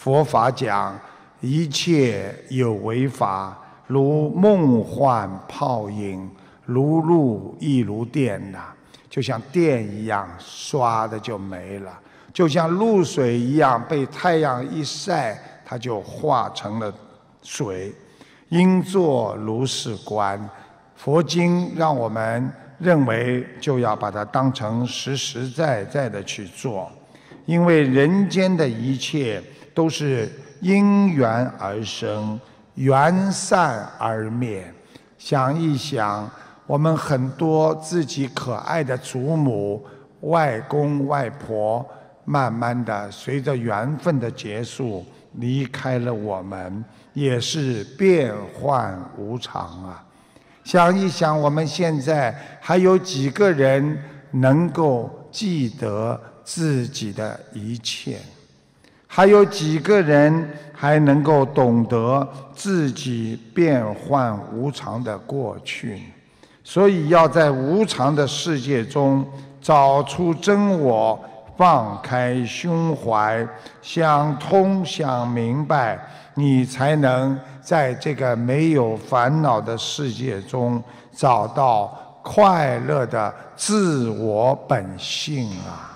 佛法讲，一切有为法，如梦幻泡影，如露亦如电呐，就像电一样，刷的就没了；就像露水一样，被太阳一晒，它就化成了水。应作如是观，佛经让我们认为，就要把它当成实实在在的去做，因为人间的一切。都是因缘而生，缘散而灭。想一想，我们很多自己可爱的祖母、外公外婆，慢慢的随着缘分的结束离开了我们，也是变幻无常啊。想一想，我们现在还有几个人能够记得自己的一切？还有几个人还能够懂得自己变幻无常的过去？所以要在无常的世界中找出真我，放开胸怀，想通想明白，你才能在这个没有烦恼的世界中找到快乐的自我本性啊！